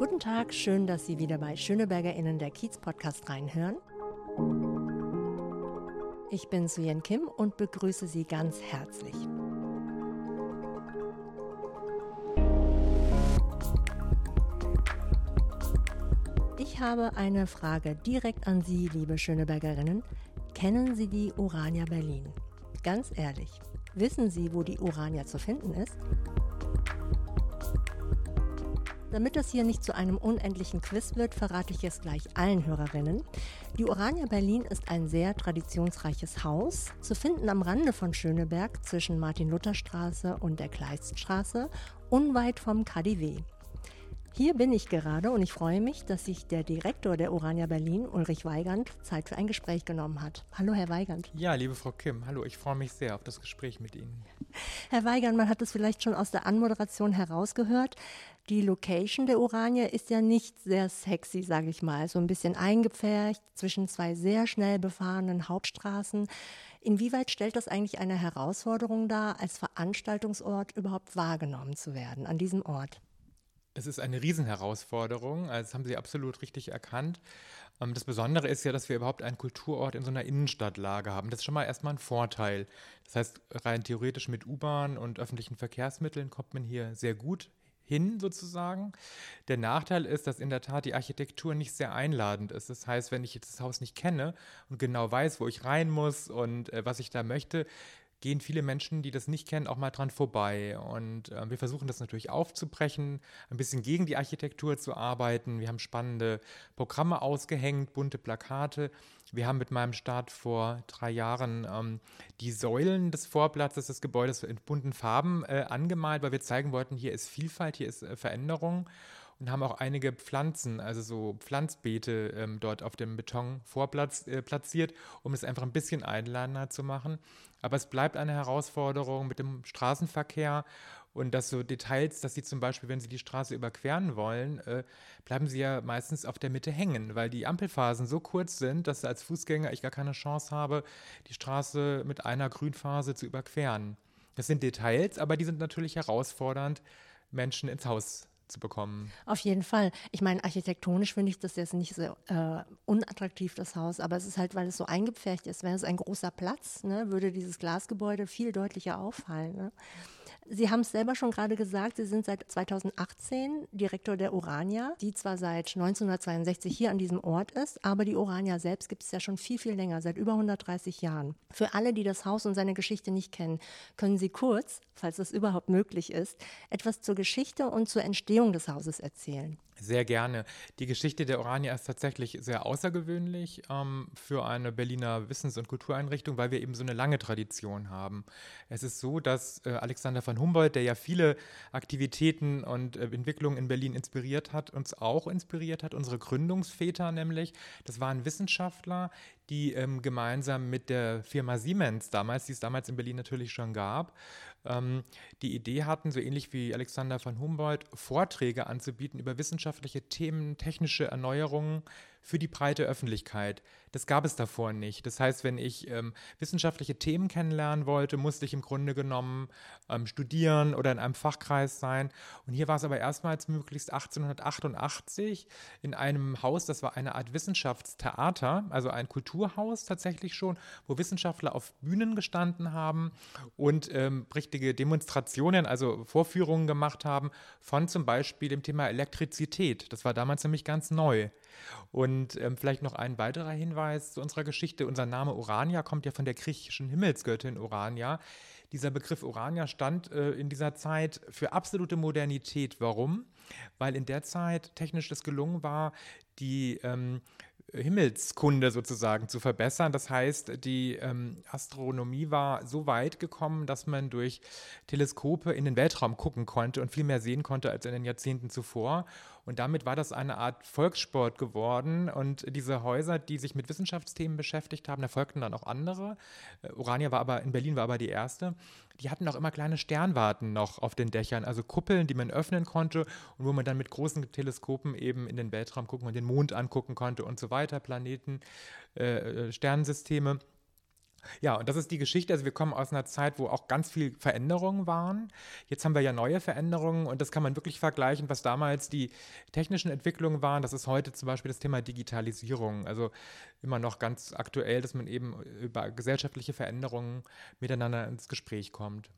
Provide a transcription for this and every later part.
Guten Tag, schön, dass Sie wieder bei SchönebergerInnen der Kiez-Podcast reinhören. Ich bin Suyen Kim und begrüße Sie ganz herzlich. Ich habe eine Frage direkt an Sie, liebe Schönebergerinnen. Kennen Sie die Urania Berlin? Ganz ehrlich, wissen Sie, wo die Urania zu finden ist? Damit das hier nicht zu einem unendlichen Quiz wird, verrate ich es gleich allen Hörerinnen. Die Urania Berlin ist ein sehr traditionsreiches Haus, zu finden am Rande von Schöneberg zwischen Martin-Luther-Straße und der Kleiststraße, unweit vom KDW. Hier bin ich gerade und ich freue mich, dass sich der Direktor der Urania Berlin, Ulrich Weigand, Zeit für ein Gespräch genommen hat. Hallo, Herr Weigand. Ja, liebe Frau Kim, hallo, ich freue mich sehr auf das Gespräch mit Ihnen. Herr Weigand, man hat es vielleicht schon aus der Anmoderation herausgehört. Die Location der Urania ist ja nicht sehr sexy, sage ich mal. So ein bisschen eingepfercht zwischen zwei sehr schnell befahrenen Hauptstraßen. Inwieweit stellt das eigentlich eine Herausforderung dar, als Veranstaltungsort überhaupt wahrgenommen zu werden an diesem Ort? Es ist eine Riesenherausforderung, also das haben Sie absolut richtig erkannt. Ähm, das Besondere ist ja, dass wir überhaupt einen Kulturort in so einer Innenstadtlage haben. Das ist schon mal erstmal ein Vorteil. Das heißt, rein theoretisch mit U-Bahn und öffentlichen Verkehrsmitteln kommt man hier sehr gut hin sozusagen. Der Nachteil ist, dass in der Tat die Architektur nicht sehr einladend ist. Das heißt, wenn ich jetzt das Haus nicht kenne und genau weiß, wo ich rein muss und äh, was ich da möchte, gehen viele Menschen, die das nicht kennen, auch mal dran vorbei. Und äh, wir versuchen das natürlich aufzubrechen, ein bisschen gegen die Architektur zu arbeiten. Wir haben spannende Programme ausgehängt, bunte Plakate. Wir haben mit meinem Start vor drei Jahren ähm, die Säulen des Vorplatzes des Gebäudes in bunten Farben äh, angemalt, weil wir zeigen wollten, hier ist Vielfalt, hier ist äh, Veränderung und haben auch einige Pflanzen, also so Pflanzbeete ähm, dort auf dem Betonvorplatz äh, platziert, um es einfach ein bisschen einladender zu machen. Aber es bleibt eine Herausforderung mit dem Straßenverkehr und dass so Details, dass Sie zum Beispiel, wenn Sie die Straße überqueren wollen, äh, bleiben Sie ja meistens auf der Mitte hängen, weil die Ampelphasen so kurz sind, dass als Fußgänger ich gar keine Chance habe, die Straße mit einer Grünphase zu überqueren. Das sind Details, aber die sind natürlich herausfordernd, Menschen ins Haus zu bekommen. Auf jeden Fall. Ich meine, architektonisch finde ich das jetzt nicht so äh, unattraktiv, das Haus, aber es ist halt, weil es so eingepfercht ist. Wäre es ein großer Platz, ne, würde dieses Glasgebäude viel deutlicher auffallen. Ne? Sie haben es selber schon gerade gesagt, Sie sind seit 2018 Direktor der Urania, die zwar seit 1962 hier an diesem Ort ist, aber die Urania selbst gibt es ja schon viel, viel länger, seit über 130 Jahren. Für alle, die das Haus und seine Geschichte nicht kennen, können Sie kurz, falls das überhaupt möglich ist, etwas zur Geschichte und zur Entstehung des Hauses erzählen. Sehr gerne. Die Geschichte der Orania ist tatsächlich sehr außergewöhnlich ähm, für eine Berliner Wissens- und Kultureinrichtung, weil wir eben so eine lange Tradition haben. Es ist so, dass äh, Alexander von Humboldt, der ja viele Aktivitäten und äh, Entwicklungen in Berlin inspiriert hat, uns auch inspiriert hat, unsere Gründungsväter nämlich. Das waren Wissenschaftler, die ähm, gemeinsam mit der Firma Siemens damals, die es damals in Berlin natürlich schon gab, ähm, die Idee hatten, so ähnlich wie Alexander von Humboldt, Vorträge anzubieten über wissenschaftliche Themen, technische Erneuerungen für die breite Öffentlichkeit. Das gab es davor nicht. Das heißt, wenn ich ähm, wissenschaftliche Themen kennenlernen wollte, musste ich im Grunde genommen ähm, studieren oder in einem Fachkreis sein. Und hier war es aber erstmals möglichst 1888 in einem Haus, das war eine Art Wissenschaftstheater, also ein Kulturhaus tatsächlich schon, wo Wissenschaftler auf Bühnen gestanden haben und ähm, richtige Demonstrationen, also Vorführungen gemacht haben von zum Beispiel dem Thema Elektrizität. Das war damals nämlich ganz neu. Und ähm, vielleicht noch ein weiterer Hinweis zu unserer Geschichte. Unser Name Urania kommt ja von der griechischen Himmelsgöttin Urania. Dieser Begriff Urania stand äh, in dieser Zeit für absolute Modernität. Warum? Weil in der Zeit technisch es gelungen war, die ähm, Himmelskunde sozusagen zu verbessern. Das heißt, die ähm, Astronomie war so weit gekommen, dass man durch Teleskope in den Weltraum gucken konnte und viel mehr sehen konnte als in den Jahrzehnten zuvor. Und damit war das eine Art Volkssport geworden. Und diese Häuser, die sich mit Wissenschaftsthemen beschäftigt haben, da folgten dann auch andere. Äh, Urania war aber in Berlin war aber die erste. Die hatten auch immer kleine Sternwarten noch auf den Dächern, also Kuppeln, die man öffnen konnte und wo man dann mit großen Teleskopen eben in den Weltraum gucken und den Mond angucken konnte und so weiter, Planeten, äh, äh Sternensysteme. Ja, und das ist die Geschichte. Also wir kommen aus einer Zeit, wo auch ganz viel Veränderungen waren. Jetzt haben wir ja neue Veränderungen und das kann man wirklich vergleichen, was damals die technischen Entwicklungen waren. Das ist heute zum Beispiel das Thema Digitalisierung. Also immer noch ganz aktuell, dass man eben über gesellschaftliche Veränderungen miteinander ins Gespräch kommt.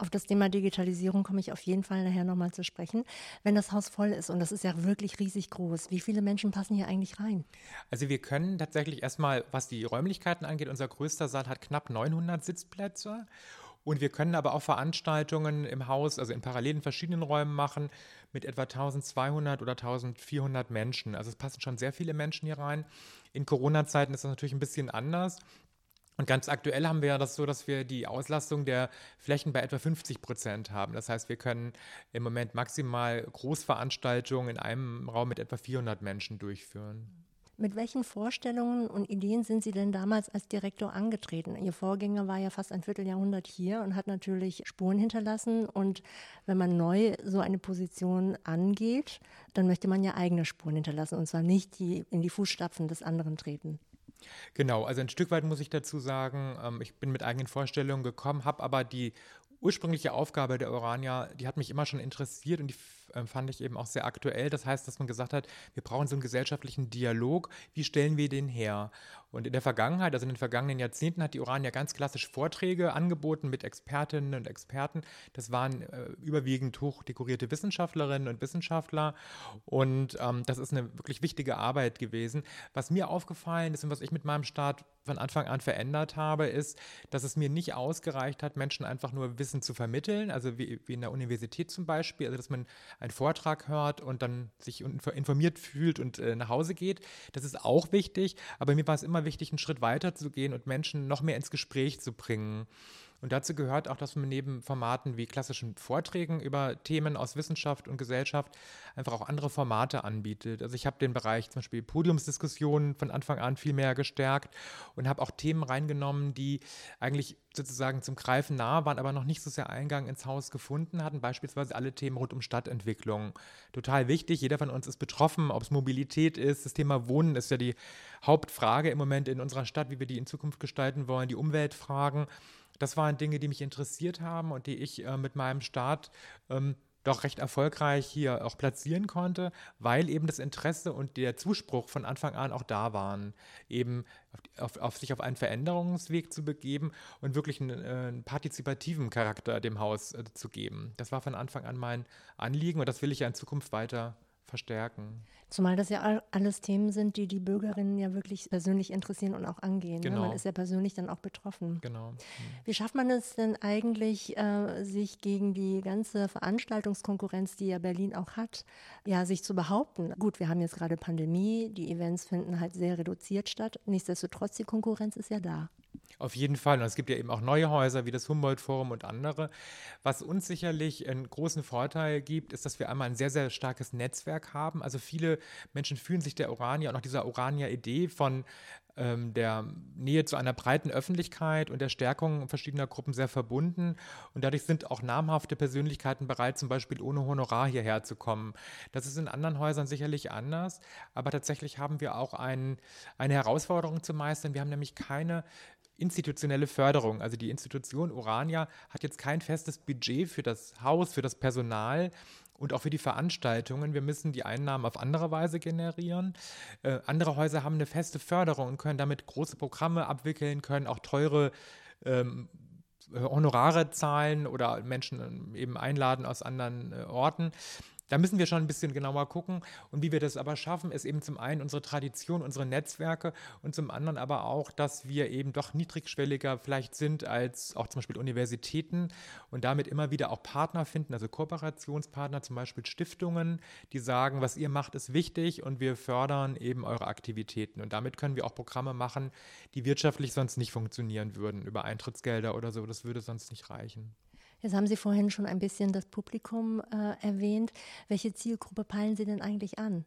Auf das Thema Digitalisierung komme ich auf jeden Fall nachher nochmal zu sprechen. Wenn das Haus voll ist, und das ist ja wirklich riesig groß, wie viele Menschen passen hier eigentlich rein? Also wir können tatsächlich erstmal, was die Räumlichkeiten angeht, unser größter Saal hat knapp 900 Sitzplätze. Und wir können aber auch Veranstaltungen im Haus, also in parallelen verschiedenen Räumen machen, mit etwa 1200 oder 1400 Menschen. Also es passen schon sehr viele Menschen hier rein. In Corona-Zeiten ist das natürlich ein bisschen anders. Und ganz aktuell haben wir ja das so, dass wir die Auslastung der Flächen bei etwa 50 Prozent haben. Das heißt, wir können im Moment maximal Großveranstaltungen in einem Raum mit etwa 400 Menschen durchführen. Mit welchen Vorstellungen und Ideen sind Sie denn damals als Direktor angetreten? Ihr Vorgänger war ja fast ein Vierteljahrhundert hier und hat natürlich Spuren hinterlassen. Und wenn man neu so eine Position angeht, dann möchte man ja eigene Spuren hinterlassen und zwar nicht die in die Fußstapfen des anderen treten. Genau, also ein Stück weit muss ich dazu sagen, ähm, ich bin mit eigenen Vorstellungen gekommen, habe aber die ursprüngliche Aufgabe der Orania, die hat mich immer schon interessiert und die äh, fand ich eben auch sehr aktuell. Das heißt, dass man gesagt hat, wir brauchen so einen gesellschaftlichen Dialog. Wie stellen wir den her? Und in der Vergangenheit, also in den vergangenen Jahrzehnten, hat die Uran ja ganz klassisch Vorträge angeboten mit Expertinnen und Experten. Das waren äh, überwiegend hochdekorierte Wissenschaftlerinnen und Wissenschaftler. Und ähm, das ist eine wirklich wichtige Arbeit gewesen. Was mir aufgefallen ist und was ich mit meinem Staat von Anfang an verändert habe, ist, dass es mir nicht ausgereicht hat, Menschen einfach nur Wissen zu vermitteln, also wie, wie in der Universität zum Beispiel, also dass man einen Vortrag hört und dann sich informiert fühlt und äh, nach Hause geht. Das ist auch wichtig, aber mir war es immer wichtig, einen Schritt weiter zu gehen und Menschen noch mehr ins Gespräch zu bringen. Und dazu gehört auch, dass man neben Formaten wie klassischen Vorträgen über Themen aus Wissenschaft und Gesellschaft einfach auch andere Formate anbietet. Also ich habe den Bereich zum Beispiel Podiumsdiskussionen von Anfang an viel mehr gestärkt und habe auch Themen reingenommen, die eigentlich sozusagen zum Greifen nah waren, aber noch nicht so sehr Eingang ins Haus gefunden hatten. Beispielsweise alle Themen rund um Stadtentwicklung. Total wichtig, jeder von uns ist betroffen, ob es Mobilität ist. Das Thema Wohnen ist ja die Hauptfrage im Moment in unserer Stadt, wie wir die in Zukunft gestalten wollen, die Umweltfragen. Das waren Dinge, die mich interessiert haben und die ich äh, mit meinem Start ähm, doch recht erfolgreich hier auch platzieren konnte, weil eben das Interesse und der Zuspruch von Anfang an auch da waren, eben auf, auf, sich auf einen Veränderungsweg zu begeben und wirklich einen, äh, einen partizipativen Charakter dem Haus äh, zu geben. Das war von Anfang an mein Anliegen und das will ich ja in Zukunft weiter verstärken. Zumal das ja alles Themen sind, die die Bürgerinnen ja wirklich persönlich interessieren und auch angehen. Genau. Ne? Man ist ja persönlich dann auch betroffen. Genau. Mhm. Wie schafft man es denn eigentlich, äh, sich gegen die ganze Veranstaltungskonkurrenz, die ja Berlin auch hat, ja, sich zu behaupten? Gut, wir haben jetzt gerade Pandemie, die Events finden halt sehr reduziert statt. Nichtsdestotrotz, die Konkurrenz ist ja da. Auf jeden Fall. Und es gibt ja eben auch neue Häuser wie das Humboldt-Forum und andere. Was uns sicherlich einen großen Vorteil gibt, ist, dass wir einmal ein sehr, sehr starkes Netzwerk haben. Also viele Menschen fühlen sich der Urania und auch dieser Urania-Idee von ähm, der Nähe zu einer breiten Öffentlichkeit und der Stärkung verschiedener Gruppen sehr verbunden. Und dadurch sind auch namhafte Persönlichkeiten bereit, zum Beispiel ohne Honorar hierher zu kommen. Das ist in anderen Häusern sicherlich anders, aber tatsächlich haben wir auch ein, eine Herausforderung zu meistern. Wir haben nämlich keine institutionelle Förderung. Also die Institution Urania hat jetzt kein festes Budget für das Haus, für das Personal und auch für die Veranstaltungen. Wir müssen die Einnahmen auf andere Weise generieren. Äh, andere Häuser haben eine feste Förderung und können damit große Programme abwickeln, können auch teure ähm, Honorare zahlen oder Menschen eben einladen aus anderen äh, Orten. Da müssen wir schon ein bisschen genauer gucken. Und wie wir das aber schaffen, ist eben zum einen unsere Tradition, unsere Netzwerke und zum anderen aber auch, dass wir eben doch niedrigschwelliger vielleicht sind als auch zum Beispiel Universitäten und damit immer wieder auch Partner finden, also Kooperationspartner, zum Beispiel Stiftungen, die sagen, was ihr macht, ist wichtig und wir fördern eben eure Aktivitäten. Und damit können wir auch Programme machen, die wirtschaftlich sonst nicht funktionieren würden, über Eintrittsgelder oder so. Das würde sonst nicht reichen. Jetzt haben Sie vorhin schon ein bisschen das Publikum äh, erwähnt. Welche Zielgruppe peilen Sie denn eigentlich an?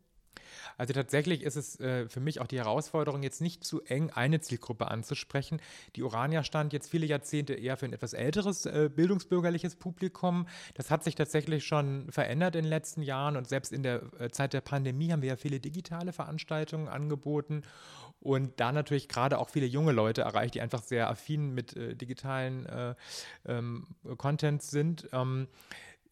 Also tatsächlich ist es äh, für mich auch die Herausforderung, jetzt nicht zu eng eine Zielgruppe anzusprechen. Die Urania stand jetzt viele Jahrzehnte eher für ein etwas älteres äh, bildungsbürgerliches Publikum. Das hat sich tatsächlich schon verändert in den letzten Jahren und selbst in der äh, Zeit der Pandemie haben wir ja viele digitale Veranstaltungen angeboten. Und da natürlich gerade auch viele junge Leute erreicht, die einfach sehr affin mit äh, digitalen äh, ähm, Contents sind. Ähm,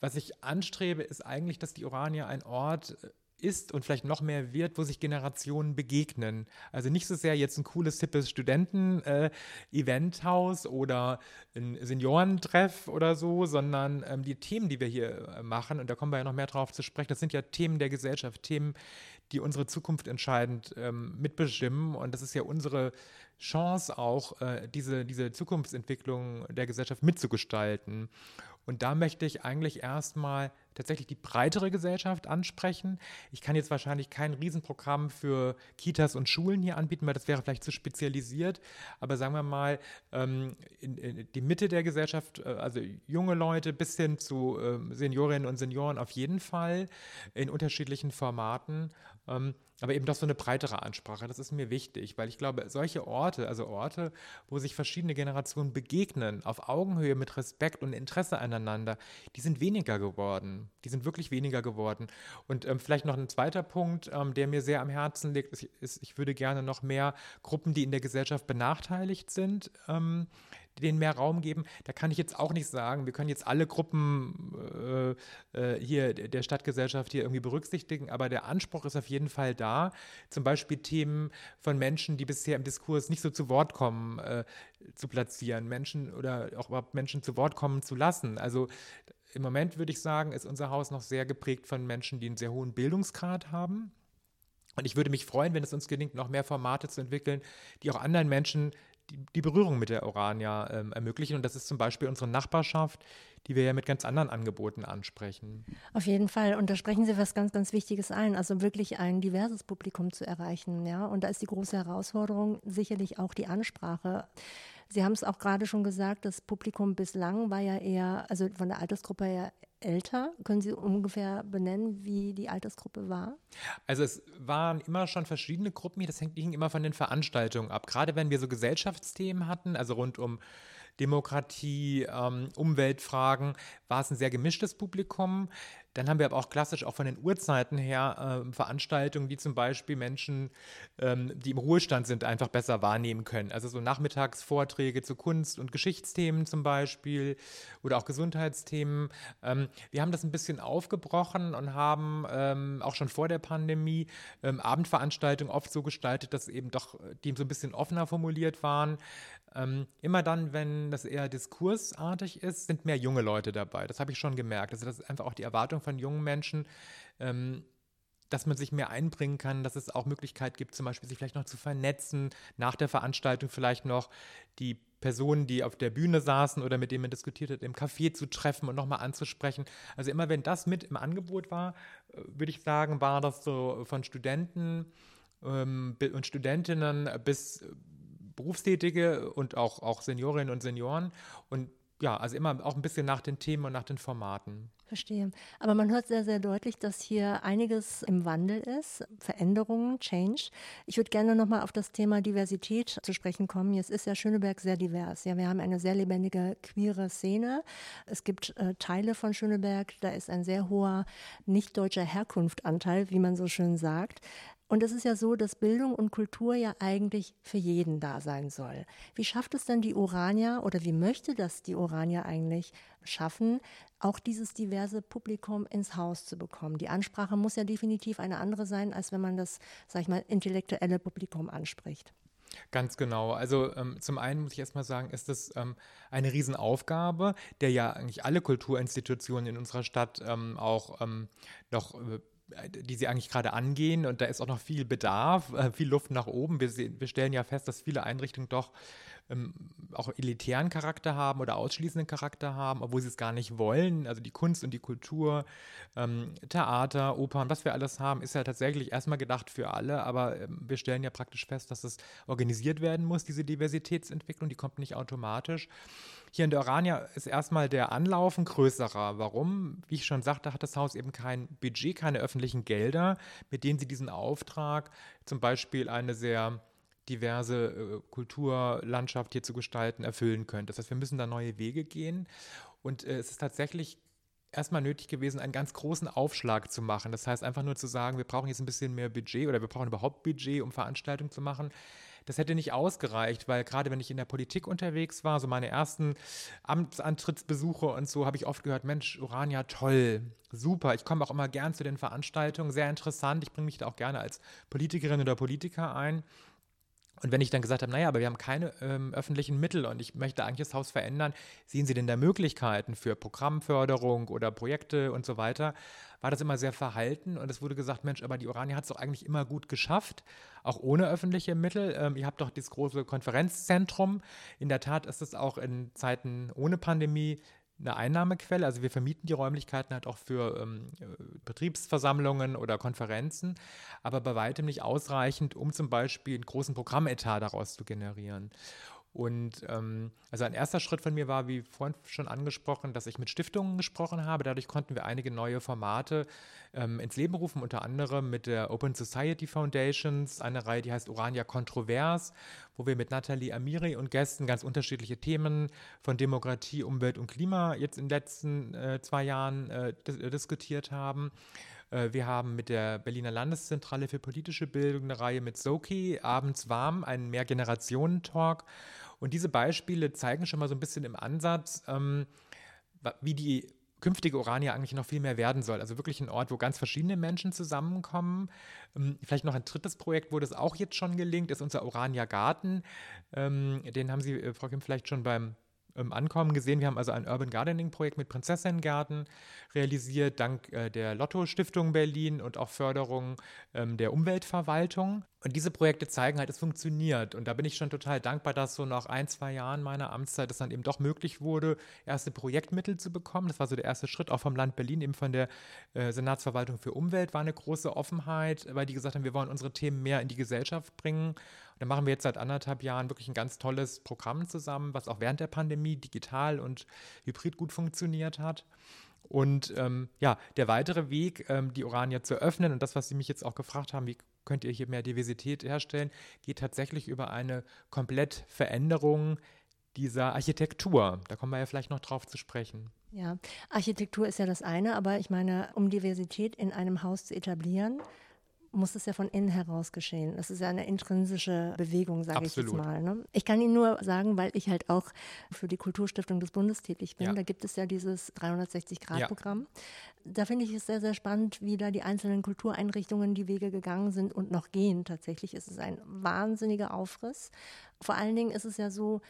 was ich anstrebe, ist eigentlich, dass die Orania ein Ort äh, ist und vielleicht noch mehr wird, wo sich Generationen begegnen. Also nicht so sehr jetzt ein cooles, hippes Studenten-Eventhaus äh, oder ein Seniorentreff oder so, sondern ähm, die Themen, die wir hier äh, machen, und da kommen wir ja noch mehr drauf zu sprechen, das sind ja Themen der Gesellschaft, Themen, die unsere Zukunft entscheidend ähm, mitbestimmen. Und das ist ja unsere Chance auch, äh, diese, diese Zukunftsentwicklung der Gesellschaft mitzugestalten. Und da möchte ich eigentlich erstmal tatsächlich die breitere Gesellschaft ansprechen. Ich kann jetzt wahrscheinlich kein Riesenprogramm für Kitas und Schulen hier anbieten, weil das wäre vielleicht zu spezialisiert. Aber sagen wir mal, ähm, in, in die Mitte der Gesellschaft, äh, also junge Leute bis hin zu äh, Seniorinnen und Senioren auf jeden Fall in unterschiedlichen Formaten. Ähm, aber eben doch so eine breitere Ansprache, das ist mir wichtig, weil ich glaube, solche Orte, also Orte, wo sich verschiedene Generationen begegnen, auf Augenhöhe mit Respekt und Interesse aneinander, die sind weniger geworden. Die sind wirklich weniger geworden. Und ähm, vielleicht noch ein zweiter Punkt, ähm, der mir sehr am Herzen liegt, ist, ist, ich würde gerne noch mehr Gruppen, die in der Gesellschaft benachteiligt sind, ähm, denen mehr Raum geben. Da kann ich jetzt auch nicht sagen, wir können jetzt alle Gruppen äh, äh, hier der Stadtgesellschaft hier irgendwie berücksichtigen, aber der Anspruch ist auf jeden Fall da. Zum Beispiel Themen von Menschen, die bisher im Diskurs nicht so zu Wort kommen, äh, zu platzieren, Menschen oder auch überhaupt Menschen zu Wort kommen zu lassen. Also im Moment würde ich sagen, ist unser Haus noch sehr geprägt von Menschen, die einen sehr hohen Bildungsgrad haben. Und ich würde mich freuen, wenn es uns gelingt, noch mehr Formate zu entwickeln, die auch anderen Menschen die, Berührung mit der Orania ähm, ermöglichen. Und das ist zum Beispiel unsere Nachbarschaft, die wir ja mit ganz anderen Angeboten ansprechen. Auf jeden Fall. Und da sprechen Sie was ganz, ganz Wichtiges ein. Also wirklich ein diverses Publikum zu erreichen. Ja? Und da ist die große Herausforderung sicherlich auch die Ansprache. Sie haben es auch gerade schon gesagt, das Publikum bislang war ja eher, also von der Altersgruppe her älter. Können Sie ungefähr benennen, wie die Altersgruppe war? Also es waren immer schon verschiedene Gruppen hier. Das hängt immer von den Veranstaltungen ab. Gerade wenn wir so Gesellschaftsthemen hatten, also rund um Demokratie, ähm, Umweltfragen, war es ein sehr gemischtes Publikum. Dann haben wir aber auch klassisch auch von den Uhrzeiten her äh, Veranstaltungen, die zum Beispiel Menschen, ähm, die im Ruhestand sind, einfach besser wahrnehmen können. Also so Nachmittagsvorträge zu Kunst- und Geschichtsthemen zum Beispiel oder auch Gesundheitsthemen. Ähm, wir haben das ein bisschen aufgebrochen und haben ähm, auch schon vor der Pandemie ähm, Abendveranstaltungen oft so gestaltet, dass eben doch die so ein bisschen offener formuliert waren. Ähm, immer dann, wenn das eher diskursartig ist, sind mehr junge Leute dabei. Das habe ich schon gemerkt. Also das ist einfach auch die Erwartung von jungen Menschen, ähm, dass man sich mehr einbringen kann, dass es auch Möglichkeit gibt, zum Beispiel sich vielleicht noch zu vernetzen, nach der Veranstaltung vielleicht noch die Personen, die auf der Bühne saßen oder mit denen man diskutiert hat, im Café zu treffen und nochmal anzusprechen. Also immer wenn das mit im Angebot war, äh, würde ich sagen, war das so von Studenten ähm, und Studentinnen bis Berufstätige und auch, auch Seniorinnen und Senioren. Und ja, also immer auch ein bisschen nach den Themen und nach den Formaten. Verstehe. Aber man hört sehr, sehr deutlich, dass hier einiges im Wandel ist, Veränderungen, Change. Ich würde gerne nochmal auf das Thema Diversität zu sprechen kommen. Jetzt ist ja Schöneberg sehr divers. Ja, wir haben eine sehr lebendige queere Szene. Es gibt äh, Teile von Schöneberg, da ist ein sehr hoher nicht deutscher Herkunftanteil, wie man so schön sagt. Und es ist ja so, dass Bildung und Kultur ja eigentlich für jeden da sein soll. Wie schafft es denn die Urania oder wie möchte das die Urania eigentlich schaffen, auch dieses diverse Publikum ins Haus zu bekommen? Die Ansprache muss ja definitiv eine andere sein, als wenn man das, sag ich mal, intellektuelle Publikum anspricht. Ganz genau. Also ähm, zum einen muss ich erstmal sagen, ist das ähm, eine Riesenaufgabe, der ja eigentlich alle Kulturinstitutionen in unserer Stadt ähm, auch ähm, noch äh, die sie eigentlich gerade angehen. Und da ist auch noch viel Bedarf, äh, viel Luft nach oben. Wir, sehen, wir stellen ja fest, dass viele Einrichtungen doch ähm, auch elitären Charakter haben oder ausschließenden Charakter haben, obwohl sie es gar nicht wollen. Also die Kunst und die Kultur, ähm, Theater, Opern, was wir alles haben, ist ja tatsächlich erstmal gedacht für alle, aber ähm, wir stellen ja praktisch fest, dass es organisiert werden muss, diese Diversitätsentwicklung, die kommt nicht automatisch. Hier in der Orania ist erstmal der Anlauf ein größerer. Warum? Wie ich schon sagte, hat das Haus eben kein Budget, keine öffentlichen Gelder, mit denen sie diesen Auftrag, zum Beispiel eine sehr diverse äh, Kulturlandschaft hier zu gestalten, erfüllen können. Das heißt, wir müssen da neue Wege gehen. Und äh, es ist tatsächlich erstmal nötig gewesen, einen ganz großen Aufschlag zu machen. Das heißt einfach nur zu sagen, wir brauchen jetzt ein bisschen mehr Budget oder wir brauchen überhaupt Budget, um Veranstaltungen zu machen. Das hätte nicht ausgereicht, weil gerade wenn ich in der Politik unterwegs war, so meine ersten Amtsantrittsbesuche und so, habe ich oft gehört, Mensch, Urania, toll, super. Ich komme auch immer gern zu den Veranstaltungen, sehr interessant. Ich bringe mich da auch gerne als Politikerin oder Politiker ein. Und wenn ich dann gesagt habe, naja, aber wir haben keine ähm, öffentlichen Mittel und ich möchte eigentlich das Haus verändern, sehen Sie denn da Möglichkeiten für Programmförderung oder Projekte und so weiter, war das immer sehr verhalten und es wurde gesagt, Mensch, aber die Orania hat es doch eigentlich immer gut geschafft, auch ohne öffentliche Mittel. Ähm, ihr habt doch dieses große Konferenzzentrum. In der Tat ist es auch in Zeiten ohne Pandemie eine Einnahmequelle. Also wir vermieten die Räumlichkeiten halt auch für ähm, Betriebsversammlungen oder Konferenzen, aber bei weitem nicht ausreichend, um zum Beispiel einen großen Programmetat daraus zu generieren. Und ähm, also ein erster Schritt von mir war, wie vorhin schon angesprochen, dass ich mit Stiftungen gesprochen habe. Dadurch konnten wir einige neue Formate ähm, ins Leben rufen, unter anderem mit der Open Society Foundations, eine Reihe, die heißt Urania Kontrovers, wo wir mit Nathalie Amiri und Gästen ganz unterschiedliche Themen von Demokratie, Umwelt und Klima jetzt in den letzten äh, zwei Jahren äh, diskutiert haben. Äh, wir haben mit der Berliner Landeszentrale für politische Bildung eine Reihe mit Soki, abends warm, einen Mehrgenerationen-Talk. Und diese Beispiele zeigen schon mal so ein bisschen im Ansatz, ähm, wie die künftige Orania eigentlich noch viel mehr werden soll. Also wirklich ein Ort, wo ganz verschiedene Menschen zusammenkommen. Ähm, vielleicht noch ein drittes Projekt, wo das auch jetzt schon gelingt, ist unser Orania Garten. Ähm, den haben Sie, äh, Frau Kim, vielleicht schon beim ähm, Ankommen gesehen. Wir haben also ein Urban Gardening-Projekt mit Prinzessinnengarten realisiert, dank äh, der Lotto-Stiftung Berlin und auch Förderung ähm, der Umweltverwaltung. Und diese Projekte zeigen halt, es funktioniert. Und da bin ich schon total dankbar, dass so nach ein, zwei Jahren meiner Amtszeit es dann eben doch möglich wurde, erste Projektmittel zu bekommen. Das war so der erste Schritt, auch vom Land Berlin, eben von der äh, Senatsverwaltung für Umwelt war eine große Offenheit, weil die gesagt haben, wir wollen unsere Themen mehr in die Gesellschaft bringen. Da machen wir jetzt seit anderthalb Jahren wirklich ein ganz tolles Programm zusammen, was auch während der Pandemie digital und hybrid gut funktioniert hat. Und ähm, ja, der weitere Weg, ähm, die Orania zu öffnen und das, was Sie mich jetzt auch gefragt haben, wie könnt ihr hier mehr Diversität herstellen, geht tatsächlich über eine Komplettveränderung dieser Architektur. Da kommen wir ja vielleicht noch drauf zu sprechen. Ja, Architektur ist ja das eine, aber ich meine, um Diversität in einem Haus zu etablieren, muss es ja von innen heraus geschehen. Das ist ja eine intrinsische Bewegung, sage ich jetzt mal. Ne? Ich kann Ihnen nur sagen, weil ich halt auch für die Kulturstiftung des Bundes tätig bin, ja. da gibt es ja dieses 360-Grad-Programm. Ja. Da finde ich es sehr, sehr spannend, wie da die einzelnen Kultureinrichtungen die Wege gegangen sind und noch gehen. Tatsächlich ist es ein wahnsinniger Aufriss. Vor allen Dingen ist es ja so,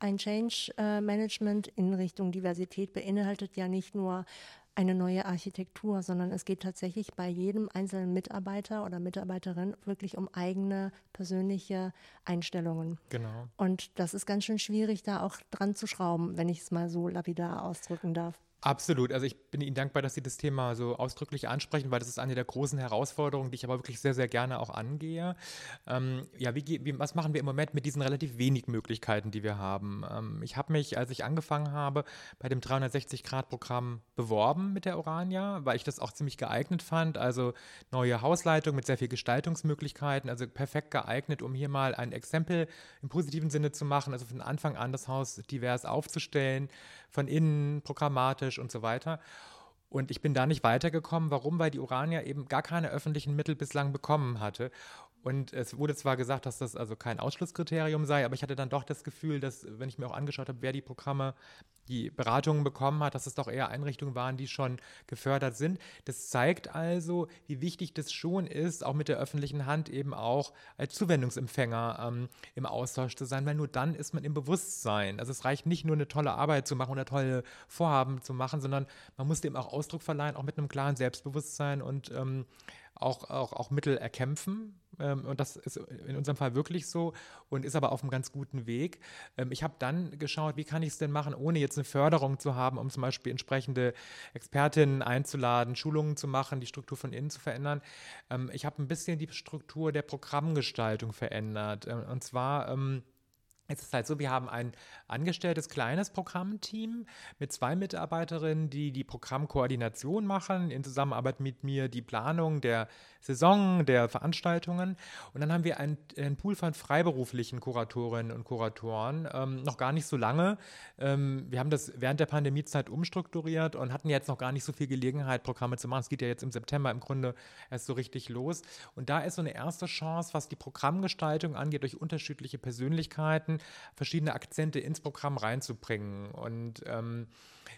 ein Change äh, Management in Richtung Diversität beinhaltet ja nicht nur eine neue Architektur, sondern es geht tatsächlich bei jedem einzelnen Mitarbeiter oder Mitarbeiterin wirklich um eigene persönliche Einstellungen. Genau. Und das ist ganz schön schwierig, da auch dran zu schrauben, wenn ich es mal so lapidar ausdrücken darf. Absolut. Also ich bin Ihnen dankbar, dass Sie das Thema so ausdrücklich ansprechen, weil das ist eine der großen Herausforderungen, die ich aber wirklich sehr, sehr gerne auch angehe. Ähm, ja, wie, wie, was machen wir im Moment mit diesen relativ wenig Möglichkeiten, die wir haben? Ähm, ich habe mich, als ich angefangen habe, bei dem 360-Grad-Programm beworben mit der Orania, weil ich das auch ziemlich geeignet fand. Also neue Hausleitung mit sehr viel Gestaltungsmöglichkeiten, also perfekt geeignet, um hier mal ein Exempel im positiven Sinne zu machen, also von Anfang an das Haus divers aufzustellen, von innen programmatisch und so weiter. Und ich bin da nicht weitergekommen. Warum? Weil die Urania eben gar keine öffentlichen Mittel bislang bekommen hatte. Und es wurde zwar gesagt, dass das also kein Ausschlusskriterium sei, aber ich hatte dann doch das Gefühl, dass, wenn ich mir auch angeschaut habe, wer die Programme, die Beratungen bekommen hat, dass es doch eher Einrichtungen waren, die schon gefördert sind. Das zeigt also, wie wichtig das schon ist, auch mit der öffentlichen Hand eben auch als Zuwendungsempfänger ähm, im Austausch zu sein, weil nur dann ist man im Bewusstsein. Also es reicht nicht nur eine tolle Arbeit zu machen oder tolle Vorhaben zu machen, sondern man muss dem auch Ausdruck verleihen, auch mit einem klaren Selbstbewusstsein und ähm, auch, auch, auch Mittel erkämpfen. Ähm, und das ist in unserem Fall wirklich so und ist aber auf einem ganz guten Weg. Ähm, ich habe dann geschaut, wie kann ich es denn machen, ohne jetzt eine Förderung zu haben, um zum Beispiel entsprechende Expertinnen einzuladen, Schulungen zu machen, die Struktur von innen zu verändern. Ähm, ich habe ein bisschen die Struktur der Programmgestaltung verändert. Und zwar Es ist halt so, wir haben ein angestelltes kleines Programmteam mit zwei Mitarbeiterinnen, die die Programmkoordination machen, in Zusammenarbeit mit mir die Planung der Saison, der Veranstaltungen. Und dann haben wir einen, einen Pool von freiberuflichen Kuratorinnen und Kuratoren, ähm, noch gar nicht so lange. Ähm, wir haben das während der Pandemiezeit umstrukturiert und hatten jetzt noch gar nicht so viel Gelegenheit, Programme zu machen. Es geht ja jetzt im September im Grunde erst so richtig los. Und da ist so eine erste Chance, was die Programmgestaltung angeht, durch unterschiedliche Persönlichkeiten verschiedene Akzente ins Programm reinzubringen. Und ähm,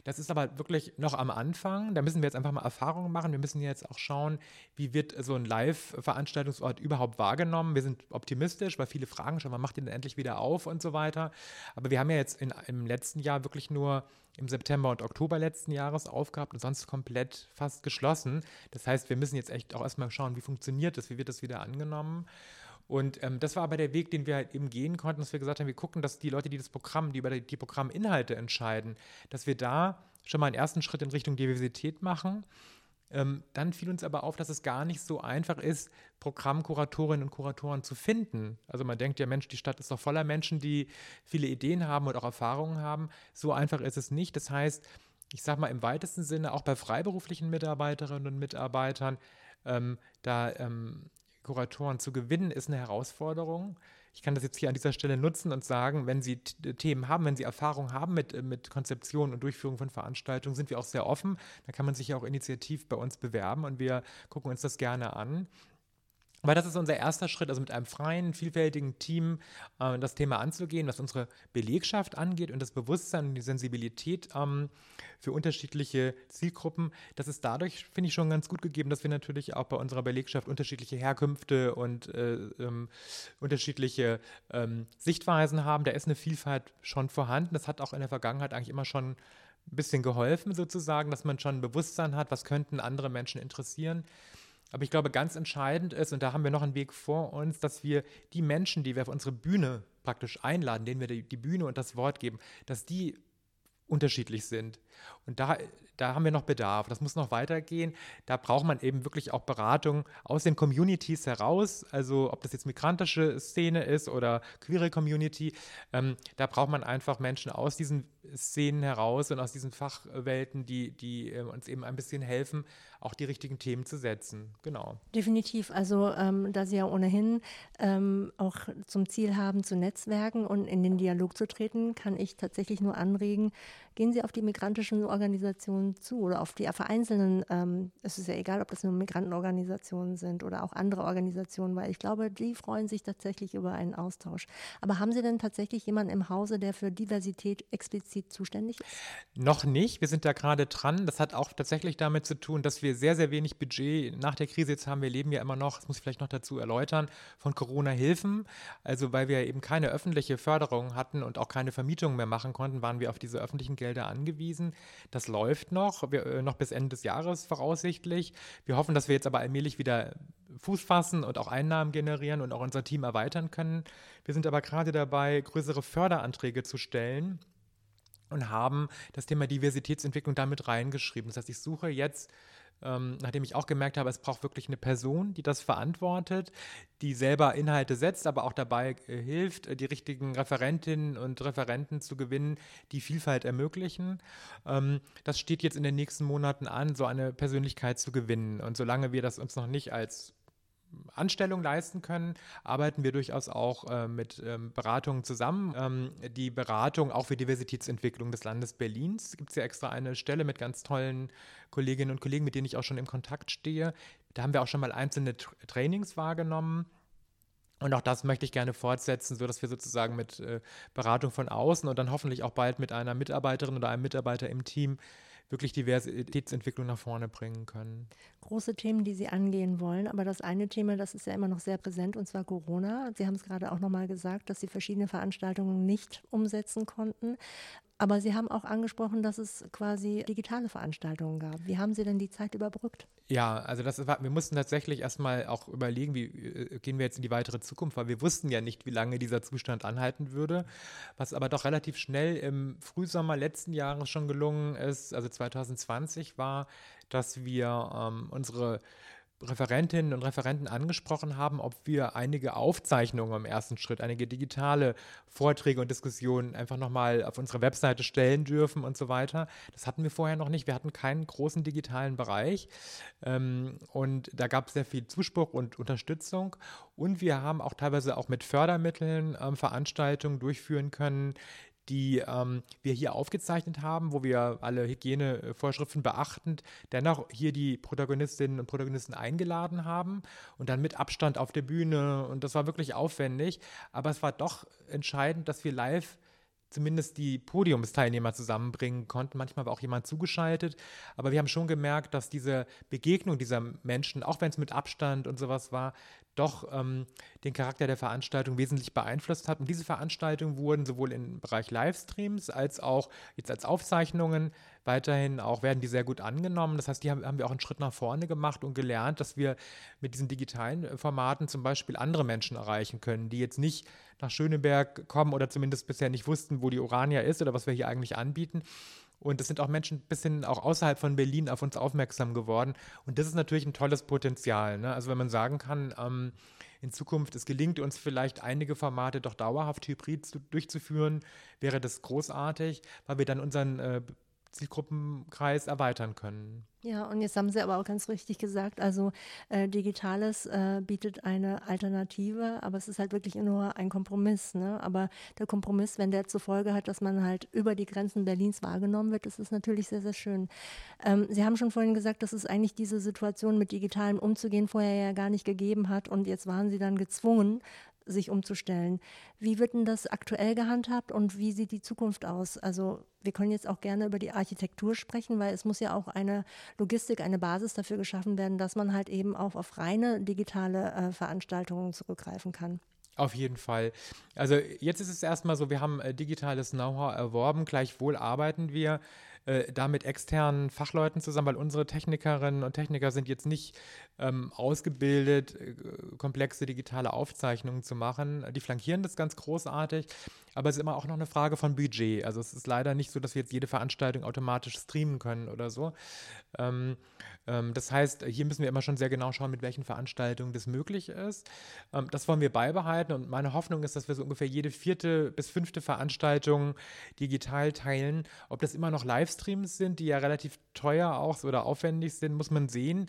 das ist aber wirklich noch am Anfang. Da müssen wir jetzt einfach mal Erfahrungen machen. Wir müssen jetzt auch schauen, wie wird so ein Live-Veranstaltungsort überhaupt wahrgenommen. Wir sind optimistisch, weil viele fragen schon, wann macht ihr denn endlich wieder auf und so weiter. Aber wir haben ja jetzt in, im letzten Jahr wirklich nur im September und Oktober letzten Jahres aufgehabt und sonst komplett fast geschlossen. Das heißt, wir müssen jetzt echt auch erstmal schauen, wie funktioniert das, wie wird das wieder angenommen. Und ähm, das war aber der Weg, den wir halt eben gehen konnten, dass wir gesagt haben, wir gucken, dass die Leute, die das Programm, die über die, Programminhalte entscheiden, dass wir da schon mal einen ersten Schritt in Richtung Diversität machen. Ähm, dann fiel uns aber auf, dass es gar nicht so einfach ist, Programmkuratorinnen und Kuratoren zu finden. Also man denkt ja, Mensch, die Stadt ist doch voller Menschen, die viele Ideen haben und auch Erfahrungen haben. So einfach ist es nicht. Das heißt, ich sage mal im weitesten Sinne, auch bei freiberuflichen Mitarbeiterinnen und Mitarbeitern, ähm, da ähm, Kuratoren zu gewinnen, ist eine Herausforderung. Ich kann das jetzt hier an dieser Stelle nutzen und sagen, wenn Sie Themen haben, wenn Sie Erfahrung haben mit, äh, mit Konzeption und Durchführung von Veranstaltungen, sind wir auch sehr offen. Da kann man sich ja auch initiativ bei uns bewerben und wir gucken uns das gerne an. Aber das ist unser erster Schritt, also mit einem freien, vielfältigen Team äh, das Thema anzugehen, was unsere Belegschaft angeht und das Bewusstsein und die Sensibilität ähm, für unterschiedliche Zielgruppen. Das ist dadurch, finde ich, schon ganz gut gegeben, dass wir natürlich auch bei unserer Belegschaft unterschiedliche Herkünfte und äh, ähm, unterschiedliche ähm, Sichtweisen haben. Da ist eine Vielfalt schon vorhanden. Das hat auch in der Vergangenheit eigentlich immer schon ein bisschen geholfen, sozusagen, dass man schon ein Bewusstsein hat, was könnten andere Menschen interessieren. Aber ich glaube, ganz entscheidend ist, und da haben wir noch einen Weg vor uns, dass wir die Menschen, die wir auf unsere Bühne praktisch einladen, denen wir die Bühne und das Wort geben, dass die unterschiedlich sind. Und da, da haben wir noch Bedarf. Das muss noch weitergehen. Da braucht man eben wirklich auch Beratung aus den Communities heraus. Also ob das jetzt migrantische Szene ist oder queere Community. Ähm, da braucht man einfach Menschen aus diesen Szenen heraus und aus diesen Fachwelten, die, die äh, uns eben ein bisschen helfen, auch die richtigen Themen zu setzen. Genau. Definitiv. Also ähm, da Sie ja ohnehin ähm, auch zum Ziel haben, zu netzwerken und in den Dialog zu treten, kann ich tatsächlich nur anregen, gehen Sie auf die migrantischen Organisationen zu oder auf die vereinzelten, ähm, es ist ja egal, ob das nur Migrantenorganisationen sind oder auch andere Organisationen, weil ich glaube, die freuen sich tatsächlich über einen Austausch. Aber haben Sie denn tatsächlich jemanden im Hause, der für Diversität explizit zuständig ist? Noch nicht. Wir sind da gerade dran. Das hat auch tatsächlich damit zu tun, dass wir sehr, sehr wenig Budget nach der Krise jetzt haben. Wir leben ja immer noch, das muss ich vielleicht noch dazu erläutern, von Corona-Hilfen. Also weil wir eben keine öffentliche Förderung hatten und auch keine Vermietung mehr machen konnten, waren wir auf diese öffentlichen Gelder angewiesen. Das läuft noch, wir, äh, noch bis Ende des Jahres voraussichtlich. Wir hoffen, dass wir jetzt aber allmählich wieder Fuß fassen und auch Einnahmen generieren und auch unser Team erweitern können. Wir sind aber gerade dabei, größere Förderanträge zu stellen und haben das Thema Diversitätsentwicklung damit reingeschrieben. Das heißt, ich suche jetzt ähm, nachdem ich auch gemerkt habe, es braucht wirklich eine Person, die das verantwortet, die selber Inhalte setzt, aber auch dabei äh, hilft, äh, die richtigen Referentinnen und Referenten zu gewinnen, die Vielfalt ermöglichen. Ähm, das steht jetzt in den nächsten Monaten an, so eine Persönlichkeit zu gewinnen. Und solange wir das uns noch nicht als Anstellung leisten können, arbeiten wir durchaus auch äh, mit ähm, Beratungen zusammen. Ähm, die Beratung auch für Diversitätsentwicklung des Landes Berlins gibt es ja extra eine Stelle mit ganz tollen Kolleginnen und Kollegen, mit denen ich auch schon im Kontakt stehe. Da haben wir auch schon mal einzelne Tra Trainings wahrgenommen. Und auch das möchte ich gerne fortsetzen, sodass wir sozusagen mit äh, Beratung von außen und dann hoffentlich auch bald mit einer Mitarbeiterin oder einem Mitarbeiter im Team wirklich Diversitätsentwicklung nach vorne bringen können. Große Themen, die Sie angehen wollen, aber das eine Thema, das ist ja immer noch sehr präsent, und zwar Corona. Sie haben es gerade auch nochmal gesagt, dass Sie verschiedene Veranstaltungen nicht umsetzen konnten. Aber Sie haben auch angesprochen, dass es quasi digitale Veranstaltungen gab. Wie haben Sie denn die Zeit überbrückt? Ja, also das war, wir mussten tatsächlich erstmal auch überlegen, wie äh, gehen wir jetzt in die weitere Zukunft, weil wir wussten ja nicht, wie lange dieser Zustand anhalten würde. Was aber doch relativ schnell im Frühsommer letzten Jahres schon gelungen ist, also 2020 war, dass wir ähm, unsere Referentinnen und Referenten angesprochen haben, ob wir einige Aufzeichnungen im ersten Schritt, einige digitale Vorträge und Diskussionen einfach nochmal auf unsere Webseite stellen dürfen und so weiter. Das hatten wir vorher noch nicht. Wir hatten keinen großen digitalen Bereich ähm, und da gab es sehr viel Zuspruch und Unterstützung und wir haben auch teilweise auch mit Fördermitteln ähm, Veranstaltungen durchführen können, die ähm, wir hier aufgezeichnet haben, wo wir alle Hygienevorschriften beachtend dennoch hier die Protagonistinnen und Protagonisten eingeladen haben und dann mit Abstand auf der Bühne. Und das war wirklich aufwendig, aber es war doch entscheidend, dass wir live zumindest die Podiumsteilnehmer zusammenbringen konnten. Manchmal war auch jemand zugeschaltet, aber wir haben schon gemerkt, dass diese Begegnung dieser Menschen, auch wenn es mit Abstand und sowas war, doch ähm, den Charakter der Veranstaltung wesentlich beeinflusst hat. Und diese Veranstaltungen wurden sowohl im Bereich Livestreams als auch jetzt als Aufzeichnungen weiterhin auch werden die sehr gut angenommen. Das heißt, die haben, haben wir auch einen Schritt nach vorne gemacht und gelernt, dass wir mit diesen digitalen äh, Formaten zum Beispiel andere Menschen erreichen können, die jetzt nicht nach Schöneberg kommen oder zumindest bisher nicht wussten, wo die Urania ist oder was wir hier eigentlich anbieten. Und es sind auch Menschen ein bisschen auch außerhalb von Berlin auf uns aufmerksam geworden. Und das ist natürlich ein tolles Potenzial. Ne? Also wenn man sagen kann, ähm, in Zukunft, es gelingt uns vielleicht einige Formate doch dauerhaft hybrid zu, durchzuführen, wäre das großartig, weil wir dann unseren äh, Zielgruppenkreis erweitern können. Ja, und jetzt haben Sie aber auch ganz richtig gesagt, also äh, Digitales äh, bietet eine Alternative, aber es ist halt wirklich nur ein Kompromiss. Ne? Aber der Kompromiss, wenn der zur Folge hat, dass man halt über die Grenzen Berlins wahrgenommen wird, das ist natürlich sehr, sehr schön. Ähm, Sie haben schon vorhin gesagt, dass es eigentlich diese Situation mit Digitalem umzugehen vorher ja gar nicht gegeben hat und jetzt waren Sie dann gezwungen, sich umzustellen. Wie wird denn das aktuell gehandhabt und wie sieht die Zukunft aus? Also wir können jetzt auch gerne über die Architektur sprechen, weil es muss ja auch eine Logistik, eine Basis dafür geschaffen werden, dass man halt eben auch auf reine digitale äh, Veranstaltungen zurückgreifen kann. Auf jeden Fall. Also jetzt ist es erstmal so, wir haben äh, digitales Know-how erworben, gleichwohl arbeiten wir äh, da mit externen Fachleuten zusammen, weil unsere Technikerinnen und Techniker sind jetzt nicht ähm, ausgebildet, äh, komplexe digitale Aufzeichnungen zu machen. Die flankieren das ganz großartig, aber es ist immer auch noch eine Frage von Budget. Also es ist leider nicht so, dass wir jetzt jede Veranstaltung automatisch streamen können oder so. Ähm, ähm, das heißt, hier müssen wir immer schon sehr genau schauen, mit welchen Veranstaltungen das möglich ist. Ähm, das wollen wir beibehalten und meine Hoffnung ist, dass wir so ungefähr jede vierte bis fünfte Veranstaltung digital teilen. Ob das immer noch Livestreams sind, die ja relativ teuer auch oder aufwendig sind, muss man sehen.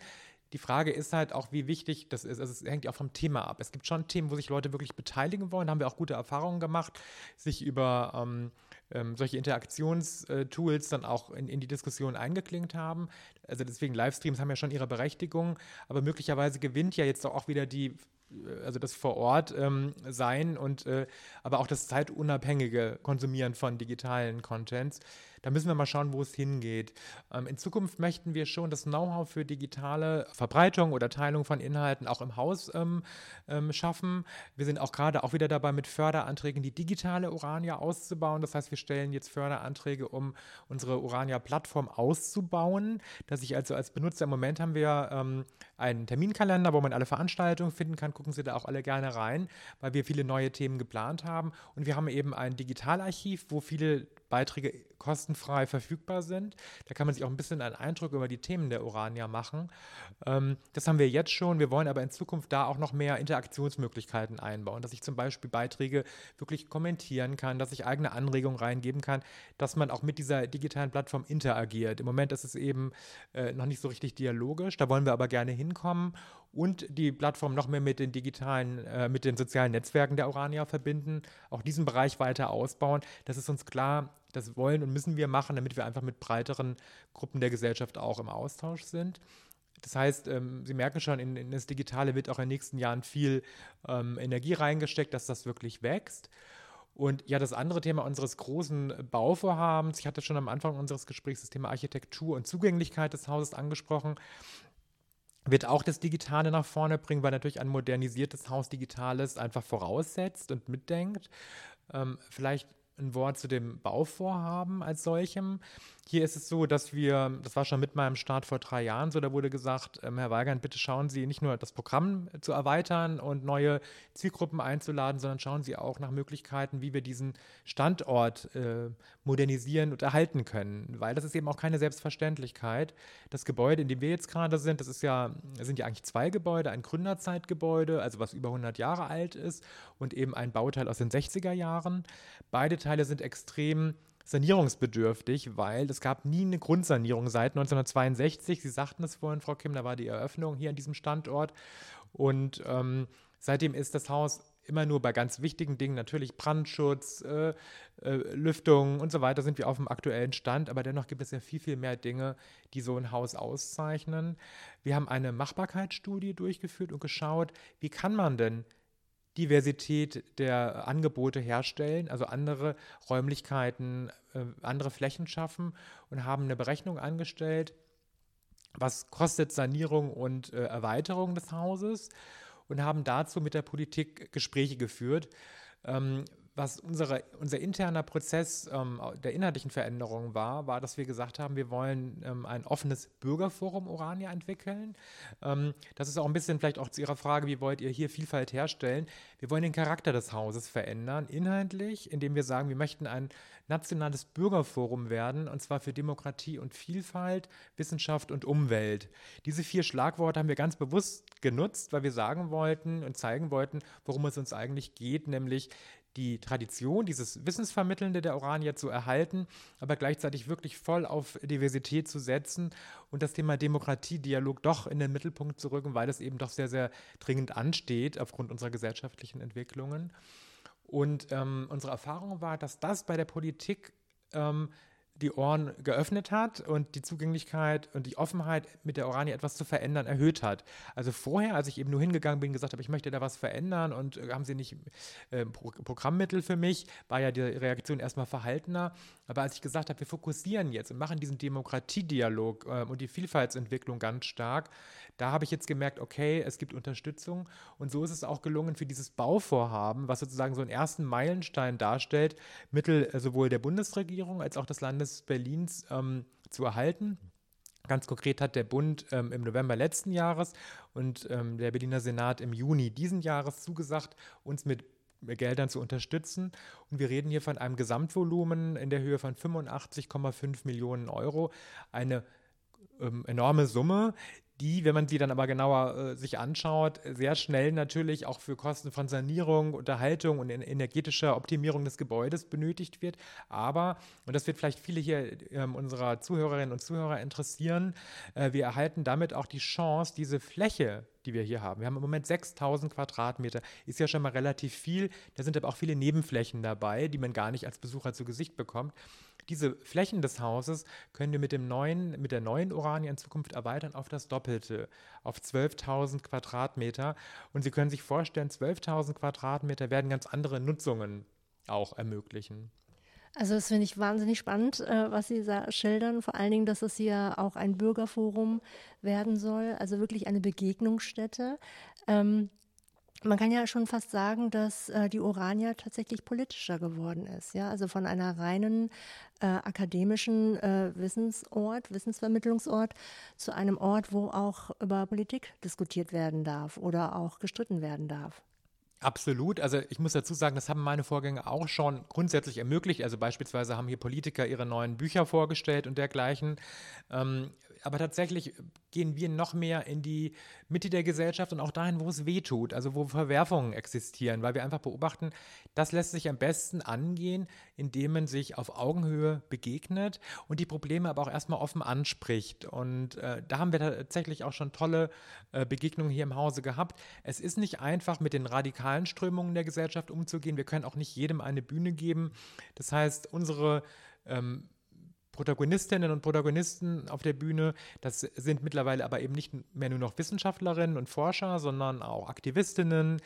Die Frage ist halt auch, wie wichtig das ist. Also es hängt ja auch vom Thema ab. Es gibt schon Themen, wo sich Leute wirklich beteiligen wollen. Da haben wir auch gute Erfahrungen gemacht, sich über ähm, ähm, solche Interaktionstools dann auch in, in die Diskussion eingeklinkt haben. Also deswegen Livestreams haben ja schon ihre Berechtigung, aber möglicherweise gewinnt ja jetzt auch wieder die äh, also das vor Ort ähm, sein und äh, aber auch das zeitunabhängige Konsumieren von digitalen Contents. Da müssen wir mal schauen, wo es hingeht. Ähm, in Zukunft möchten wir schon das Know-how für digitale Verbreitung oder Teilung von Inhalten auch im Haus ähm, ähm, schaffen. Wir sind auch gerade auch wieder dabei, mit Förderanträgen die digitale Urania auszubauen. Das heißt, wir stellen jetzt Förderanträge, um unsere Urania-Plattform auszubauen, dass ich also als Benutzer im Moment haben wir ähm, einen Terminkalender, wo man alle Veranstaltungen finden kann. Gucken Sie da auch alle gerne rein, weil wir viele neue Themen geplant haben. Und wir haben eben ein Digitalarchiv, wo viele Beiträge kostenfrei verfügbar sind. Da kann man sich auch ein bisschen einen Eindruck über die Themen der Urania machen. Ähm, das haben wir jetzt schon. Wir wollen aber in Zukunft da auch noch mehr Interaktionsmöglichkeiten einbauen, dass ich zum Beispiel Beiträge wirklich kommentieren kann, dass ich eigene Anregungen reingeben kann, dass man auch mit dieser digitalen Plattform interagiert. Im Moment ist es eben äh, noch nicht so richtig dialogisch. Da wollen wir aber gerne hinkommen und die Plattform noch mehr mit den digitalen, äh, mit den sozialen Netzwerken der Urania verbinden, auch diesen Bereich weiter ausbauen. Das ist uns klar, das wollen und müssen wir machen, damit wir einfach mit breiteren Gruppen der Gesellschaft auch im Austausch sind. Das heißt, ähm, Sie merken schon, in, in, das Digitale wird auch in den nächsten Jahren viel ähm, Energie reingesteckt, dass das wirklich wächst. Und ja, das andere Thema unseres großen Bauvorhabens, ich hatte schon am Anfang unseres Gesprächs das Thema Architektur und Zugänglichkeit des Hauses angesprochen wird auch das Digitale nach vorne bringen, weil natürlich ein modernisiertes Haus Digitales einfach voraussetzt und mitdenkt. Ähm, vielleicht ein Wort zu dem Bauvorhaben als solchem. Hier ist es so, dass wir, das war schon mit meinem Start vor drei Jahren so, da wurde gesagt, ähm, Herr Weigand, bitte schauen Sie nicht nur das Programm zu erweitern und neue Zielgruppen einzuladen, sondern schauen Sie auch nach Möglichkeiten, wie wir diesen Standort äh, modernisieren und erhalten können. Weil das ist eben auch keine Selbstverständlichkeit. Das Gebäude, in dem wir jetzt gerade sind, das ist ja, sind ja eigentlich zwei Gebäude, ein Gründerzeitgebäude, also was über 100 Jahre alt ist und eben ein Bauteil aus den 60er Jahren. Beide Teile sind extrem sanierungsbedürftig, weil es gab nie eine Grundsanierung seit 1962. Sie sagten es vorhin, Frau Kim, da war die Eröffnung hier an diesem Standort. Und ähm, seitdem ist das Haus immer nur bei ganz wichtigen Dingen, natürlich Brandschutz, äh, äh, Lüftung und so weiter, sind wir auf dem aktuellen Stand. Aber dennoch gibt es ja viel, viel mehr Dinge, die so ein Haus auszeichnen. Wir haben eine Machbarkeitsstudie durchgeführt und geschaut, wie kann man denn Diversität der Angebote herstellen, also andere Räumlichkeiten, äh, andere Flächen schaffen und haben eine Berechnung angestellt, was kostet Sanierung und äh, Erweiterung des Hauses und haben dazu mit der Politik Gespräche geführt. Ähm, was unsere, unser interner Prozess ähm, der inhaltlichen Veränderung war, war, dass wir gesagt haben, wir wollen ähm, ein offenes Bürgerforum Orania entwickeln. Ähm, das ist auch ein bisschen vielleicht auch zu Ihrer Frage, wie wollt ihr hier Vielfalt herstellen? Wir wollen den Charakter des Hauses verändern, inhaltlich, indem wir sagen, wir möchten ein nationales Bürgerforum werden, und zwar für Demokratie und Vielfalt, Wissenschaft und Umwelt. Diese vier Schlagworte haben wir ganz bewusst genutzt, weil wir sagen wollten und zeigen wollten, worum es uns eigentlich geht, nämlich die Tradition, dieses Wissensvermittelnde der Oranier zu erhalten, aber gleichzeitig wirklich voll auf Diversität zu setzen und das Thema Demokratiedialog doch in den Mittelpunkt zu rücken, weil es eben doch sehr, sehr dringend ansteht aufgrund unserer gesellschaftlichen Entwicklungen. Und ähm, unsere Erfahrung war, dass das bei der Politik ähm, die Ohren geöffnet hat und die Zugänglichkeit und die Offenheit, mit der Oranie etwas zu verändern, erhöht hat. Also vorher, als ich eben nur hingegangen bin, gesagt habe, ich möchte da was verändern und äh, haben Sie nicht äh, Pro Programmmittel für mich, war ja die Reaktion erstmal verhaltener. Aber als ich gesagt habe, wir fokussieren jetzt und machen diesen Demokratiedialog äh, und die Vielfaltsentwicklung ganz stark, da habe ich jetzt gemerkt, okay, es gibt Unterstützung und so ist es auch gelungen für dieses Bauvorhaben, was sozusagen so einen ersten Meilenstein darstellt, Mittel äh, sowohl der Bundesregierung als auch des Landes Berlins ähm, zu erhalten. Ganz konkret hat der Bund ähm, im November letzten Jahres und ähm, der Berliner Senat im Juni diesen Jahres zugesagt, uns mit Geldern zu unterstützen. Und wir reden hier von einem Gesamtvolumen in der Höhe von 85,5 Millionen Euro. Eine ähm, enorme Summe, die, wenn man sie dann aber genauer äh, sich anschaut, sehr schnell natürlich auch für Kosten von Sanierung, Unterhaltung und energetischer Optimierung des Gebäudes benötigt wird. Aber, und das wird vielleicht viele hier äh, unserer Zuhörerinnen und Zuhörer interessieren, äh, wir erhalten damit auch die Chance, diese Fläche, die wir hier haben. Wir haben im Moment 6000 Quadratmeter, ist ja schon mal relativ viel. Da sind aber auch viele Nebenflächen dabei, die man gar nicht als Besucher zu Gesicht bekommt. Diese Flächen des Hauses können wir mit, dem neuen, mit der neuen Urania in Zukunft erweitern auf das Doppelte, auf 12.000 Quadratmeter. Und Sie können sich vorstellen, 12.000 Quadratmeter werden ganz andere Nutzungen auch ermöglichen. Also das finde ich wahnsinnig spannend, äh, was Sie schildern. Vor allen Dingen, dass es hier auch ein Bürgerforum werden soll, also wirklich eine Begegnungsstätte. Ähm, man kann ja schon fast sagen, dass äh, die Orania tatsächlich politischer geworden ist. Ja? Also von einer reinen äh, akademischen äh, Wissensort, Wissensvermittlungsort zu einem Ort, wo auch über Politik diskutiert werden darf oder auch gestritten werden darf. Absolut. Also ich muss dazu sagen, das haben meine Vorgänger auch schon grundsätzlich ermöglicht. Also beispielsweise haben hier Politiker ihre neuen Bücher vorgestellt und dergleichen. Ähm, aber tatsächlich gehen wir noch mehr in die Mitte der Gesellschaft und auch dahin, wo es weh tut, also wo Verwerfungen existieren, weil wir einfach beobachten, das lässt sich am besten angehen, indem man sich auf Augenhöhe begegnet und die Probleme aber auch erstmal offen anspricht. Und äh, da haben wir tatsächlich auch schon tolle äh, Begegnungen hier im Hause gehabt. Es ist nicht einfach, mit den radikalen Strömungen der Gesellschaft umzugehen. Wir können auch nicht jedem eine Bühne geben. Das heißt, unsere ähm, Protagonistinnen und Protagonisten auf der Bühne. Das sind mittlerweile aber eben nicht mehr nur noch Wissenschaftlerinnen und Forscher, sondern auch Aktivistinnen,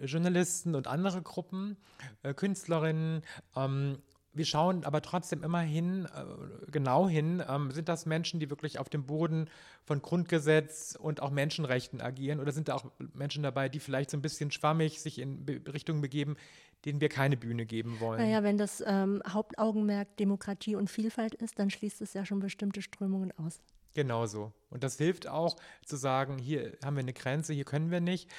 Journalisten und andere Gruppen, äh, Künstlerinnen. Ähm, wir schauen aber trotzdem immer hin, äh, genau hin, ähm, sind das Menschen, die wirklich auf dem Boden von Grundgesetz und auch Menschenrechten agieren oder sind da auch Menschen dabei, die vielleicht so ein bisschen schwammig sich in Be Richtungen begeben, denen wir keine Bühne geben wollen. Naja, wenn das ähm, Hauptaugenmerk Demokratie und Vielfalt ist, dann schließt es ja schon bestimmte Strömungen aus. Genau so. Und das hilft auch zu sagen, hier haben wir eine Grenze, hier können wir nicht.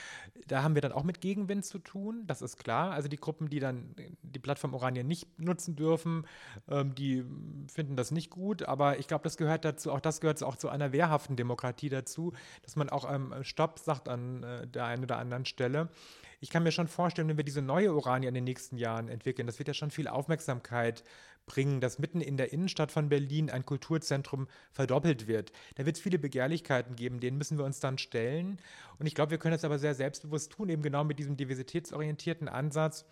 Da haben wir dann auch mit Gegenwind zu tun, das ist klar. Also die Gruppen, die dann die Plattform Oranien nicht nutzen dürfen, ähm, die finden das nicht gut. Aber ich glaube, das gehört dazu, auch das gehört auch zu einer wehrhaften Demokratie dazu, dass man auch ähm, Stopp sagt an äh, der einen oder anderen Stelle ich kann mir schon vorstellen, wenn wir diese neue Orania in den nächsten Jahren entwickeln, das wird ja schon viel Aufmerksamkeit bringen, dass mitten in der Innenstadt von Berlin ein Kulturzentrum verdoppelt wird. Da wird es viele Begehrlichkeiten geben, denen müssen wir uns dann stellen. Und ich glaube, wir können das aber sehr selbstbewusst tun, eben genau mit diesem diversitätsorientierten Ansatz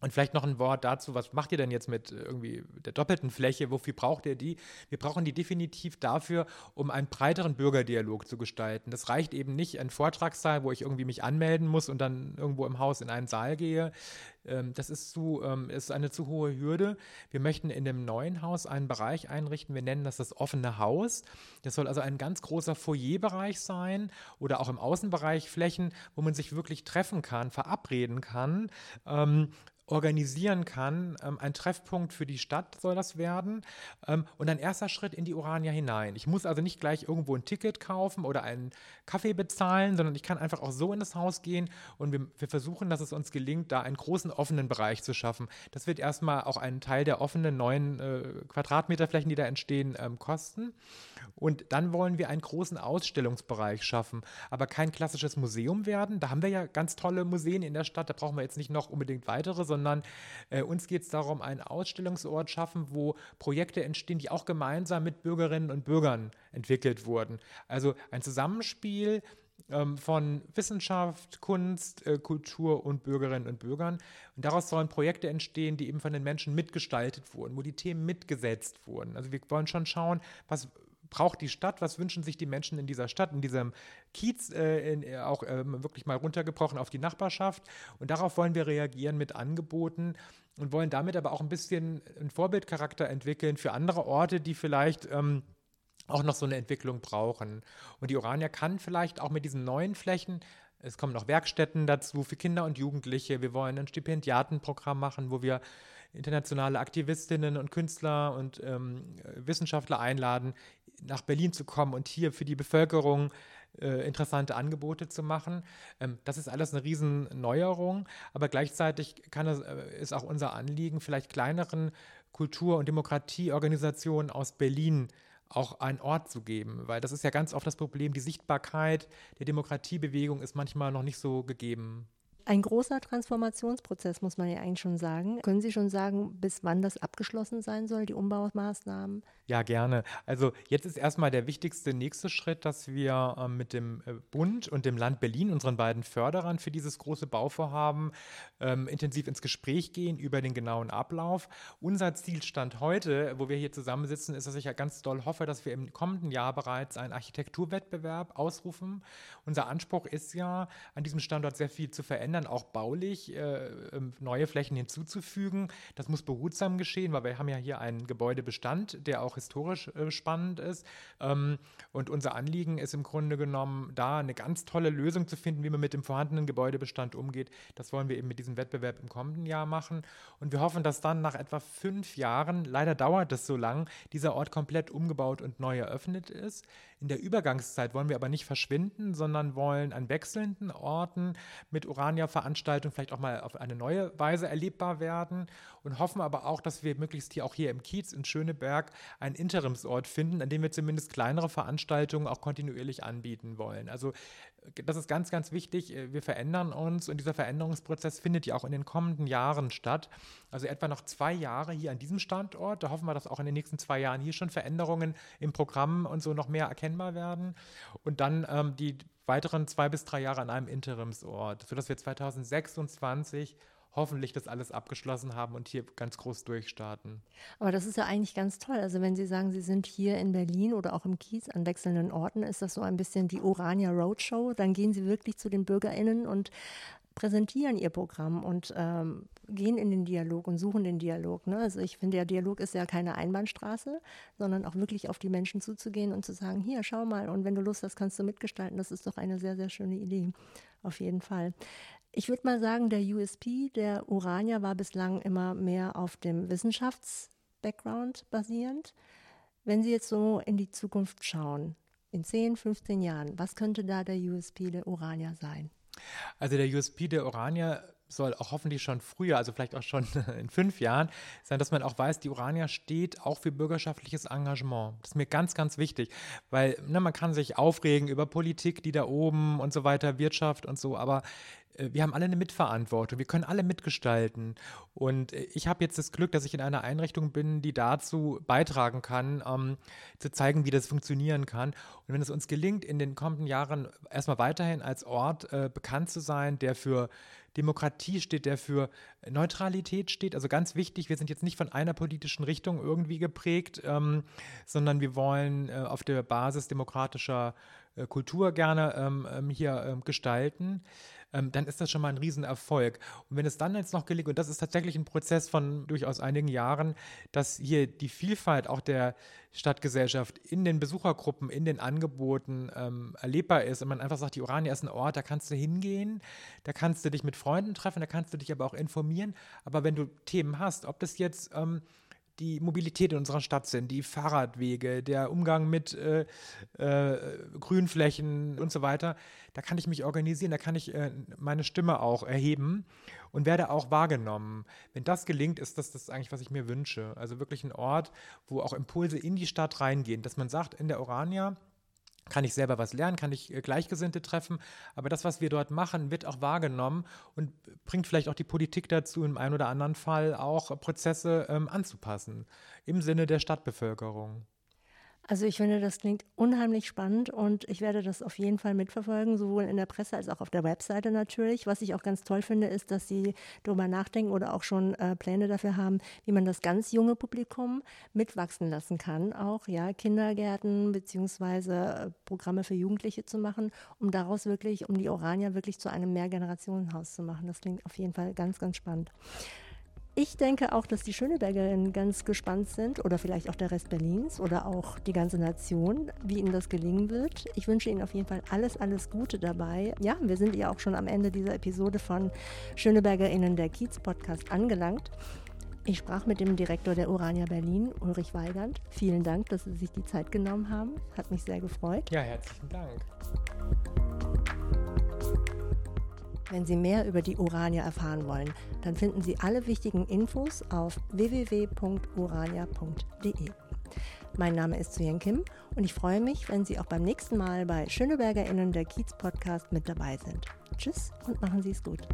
und vielleicht noch ein Wort dazu, was macht ihr denn jetzt mit äh, irgendwie der doppelten Fläche? Wofür braucht ihr die? Wir brauchen die definitiv dafür, um einen breiteren Bürgerdialog zu gestalten. Das reicht eben nicht ein Vortragssaal, wo ich irgendwie mich anmelden muss und dann irgendwo im Haus in einen Saal gehe. Ähm, das ist, zu, ähm, ist eine zu hohe Hürde. Wir möchten in dem neuen Haus einen Bereich einrichten. Wir nennen das das offene Haus. Das soll also ein ganz großer Foyerbereich sein oder auch im Außenbereich Flächen, wo man sich wirklich treffen kann, verabreden kann. Ähm, organisieren kann. Ähm, ein Treffpunkt für die Stadt soll das werden ähm, und ein erster Schritt in die Urania hinein. Ich muss also nicht gleich irgendwo ein Ticket kaufen oder einen Kaffee bezahlen, sondern ich kann einfach auch so in das Haus gehen und wir, wir versuchen, dass es uns gelingt, da einen großen offenen Bereich zu schaffen. Das wird erstmal auch einen Teil der offenen neuen äh, Quadratmeterflächen, die da entstehen, ähm, kosten. Und dann wollen wir einen großen Ausstellungsbereich schaffen, aber kein klassisches Museum werden. Da haben wir ja ganz tolle Museen in der Stadt, da brauchen wir jetzt nicht noch unbedingt weitere, sondern äh, uns geht es darum, einen Ausstellungsort schaffen, wo Projekte entstehen, die auch gemeinsam mit Bürgerinnen und Bürgern entwickelt wurden. Also ein Zusammenspiel ähm, von Wissenschaft, Kunst, äh, Kultur und Bürgerinnen und Bürgern. Und daraus sollen Projekte entstehen, die eben von den Menschen mitgestaltet wurden, wo die Themen mitgesetzt wurden. Also wir wollen schon schauen, was braucht die Stadt, was wünschen sich die Menschen in dieser Stadt, in diesem Kiez, äh, in, äh, auch äh, wirklich mal runtergebrochen auf die Nachbarschaft. Und darauf wollen wir reagieren mit Angeboten und wollen damit aber auch ein bisschen einen Vorbildcharakter entwickeln für andere Orte, die vielleicht ähm, auch noch so eine Entwicklung brauchen. Und die Orania kann vielleicht auch mit diesen neuen Flächen es kommen noch Werkstätten dazu für Kinder und Jugendliche. Wir wollen ein Stipendiatenprogramm machen, wo wir internationale Aktivistinnen und Künstler und ähm, Wissenschaftler einladen, nach Berlin zu kommen und hier für die Bevölkerung äh, interessante Angebote zu machen. Ähm, das ist alles eine Riesenneuerung, aber gleichzeitig kann es, äh, ist auch unser Anliegen, vielleicht kleineren Kultur- und Demokratieorganisationen aus Berlin auch einen Ort zu geben, weil das ist ja ganz oft das Problem, die Sichtbarkeit der Demokratiebewegung ist manchmal noch nicht so gegeben. Ein großer Transformationsprozess, muss man ja eigentlich schon sagen. Können Sie schon sagen, bis wann das abgeschlossen sein soll, die Umbaumaßnahmen? Ja, gerne. Also jetzt ist erstmal der wichtigste nächste Schritt, dass wir äh, mit dem äh, Bund und dem Land Berlin, unseren beiden Förderern für dieses große Bauvorhaben, ähm, intensiv ins Gespräch gehen über den genauen Ablauf. Unser Zielstand heute, wo wir hier zusammensitzen, ist, dass ich ja ganz doll hoffe, dass wir im kommenden Jahr bereits einen Architekturwettbewerb ausrufen. Unser Anspruch ist ja, an diesem Standort sehr viel zu verändern, auch baulich äh, ähm, neue Flächen hinzuzufügen. Das muss behutsam geschehen, weil wir haben ja hier einen Gebäudebestand, der auch historisch äh, spannend ist. Ähm, und unser Anliegen ist im Grunde genommen, da eine ganz tolle Lösung zu finden, wie man mit dem vorhandenen Gebäudebestand umgeht. Das wollen wir eben mit diesem Wettbewerb im kommenden Jahr machen. Und wir hoffen, dass dann nach etwa fünf Jahren, leider dauert es so lang, dieser Ort komplett umgebaut und neu eröffnet ist. In der Übergangszeit wollen wir aber nicht verschwinden, sondern wollen an wechselnden Orten mit Urania-Veranstaltungen vielleicht auch mal auf eine neue Weise erlebbar werden und hoffen aber auch, dass wir möglichst hier auch hier im Kiez in Schöneberg einen Interimsort finden, an dem wir zumindest kleinere Veranstaltungen auch kontinuierlich anbieten wollen. Also das ist ganz, ganz wichtig. Wir verändern uns und dieser Veränderungsprozess findet ja auch in den kommenden Jahren statt. Also etwa noch zwei Jahre hier an diesem Standort. Da hoffen wir, dass auch in den nächsten zwei Jahren hier schon Veränderungen im Programm und so noch mehr erkennbar werden. Und dann ähm, die weiteren zwei bis drei Jahre an einem Interimsort, sodass wir 2026 hoffentlich das alles abgeschlossen haben und hier ganz groß durchstarten. Aber das ist ja eigentlich ganz toll. Also wenn Sie sagen, Sie sind hier in Berlin oder auch im Kiez an wechselnden Orten, ist das so ein bisschen die Orania Roadshow. Dann gehen Sie wirklich zu den BürgerInnen und präsentieren ihr Programm und ähm, gehen in den Dialog und suchen den Dialog. Ne? Also ich finde, der Dialog ist ja keine Einbahnstraße, sondern auch wirklich auf die Menschen zuzugehen und zu sagen, hier, schau mal, und wenn du Lust hast, kannst du mitgestalten. Das ist doch eine sehr, sehr schöne Idee. Auf jeden Fall. Ich würde mal sagen, der USP der Urania war bislang immer mehr auf dem Wissenschafts-Background basierend. Wenn Sie jetzt so in die Zukunft schauen, in 10, 15 Jahren, was könnte da der USP der Urania sein? Also der USP der Urania soll auch hoffentlich schon früher, also vielleicht auch schon in fünf Jahren, sein, dass man auch weiß, die Urania steht auch für bürgerschaftliches Engagement. Das ist mir ganz, ganz wichtig, weil ne, man kann sich aufregen über Politik, die da oben und so weiter, Wirtschaft und so, aber wir haben alle eine Mitverantwortung, wir können alle mitgestalten. Und äh, ich habe jetzt das Glück, dass ich in einer Einrichtung bin, die dazu beitragen kann, ähm, zu zeigen, wie das funktionieren kann. Und wenn es uns gelingt, in den kommenden Jahren erstmal weiterhin als Ort äh, bekannt zu sein, der für Demokratie steht, der für Neutralität steht. Also ganz wichtig, wir sind jetzt nicht von einer politischen Richtung irgendwie geprägt, ähm, sondern wir wollen äh, auf der Basis demokratischer äh, Kultur gerne ähm, ähm hier ähm, gestalten ähm, dann ist das schon mal ein Riesenerfolg. Und wenn es dann jetzt noch gelingt, und das ist tatsächlich ein Prozess von durchaus einigen Jahren, dass hier die Vielfalt auch der Stadtgesellschaft in den Besuchergruppen, in den Angeboten ähm, erlebbar ist und man einfach sagt, die Urania ist ein Ort, da kannst du hingehen, da kannst du dich mit Freunden treffen, da kannst du dich aber auch informieren. Aber wenn du Themen hast, ob das jetzt ähm, die Mobilität in unserer Stadt sind, die Fahrradwege, der Umgang mit äh, äh, Grünflächen und so weiter, da kann ich mich organisieren, da kann ich äh, meine Stimme auch erheben und werde auch wahrgenommen. Wenn das gelingt, ist das das eigentlich, was ich mir wünsche. Also wirklich ein Ort, wo auch Impulse in die Stadt reingehen, dass man sagt, in der Orania, kann ich selber was lernen, kann ich äh, Gleichgesinnte treffen, aber das, was wir dort machen, wird auch wahrgenommen und bringt vielleicht auch die Politik dazu, im einen oder anderen Fall auch Prozesse ähm, anzupassen, im Sinne der Stadtbevölkerung. Also ich finde, das klingt unheimlich spannend und ich werde das auf jeden Fall mitverfolgen, sowohl in der Presse als auch auf der Webseite natürlich. Was ich auch ganz toll finde, ist, dass Sie darüber nachdenken oder auch schon äh, Pläne dafür haben, wie man das ganz junge Publikum mitwachsen lassen kann, auch ja Kindergärten beziehungsweise äh, Programme für Jugendliche zu machen, um daraus wirklich, um die Orania wirklich zu einem Mehrgenerationenhaus zu machen. Das klingt auf jeden Fall ganz, ganz spannend. Ich denke auch, dass die Schönebergerinnen ganz gespannt sind oder vielleicht auch der Rest Berlins oder auch die ganze Nation, wie ihnen das gelingen wird. Ich wünsche Ihnen auf jeden Fall alles, alles Gute dabei. Ja, wir sind ja auch schon am Ende dieser Episode von Schönebergerinnen der Kiez Podcast angelangt. Ich sprach mit dem Direktor der Urania Berlin, Ulrich Weigand. Vielen Dank, dass Sie sich die Zeit genommen haben. Hat mich sehr gefreut. Ja, herzlichen Dank. Wenn Sie mehr über die Urania erfahren wollen, dann finden Sie alle wichtigen Infos auf www.urania.de. Mein Name ist Suyen Kim und ich freue mich, wenn Sie auch beim nächsten Mal bei SchönebergerInnen der Kiez Podcast mit dabei sind. Tschüss und machen Sie es gut.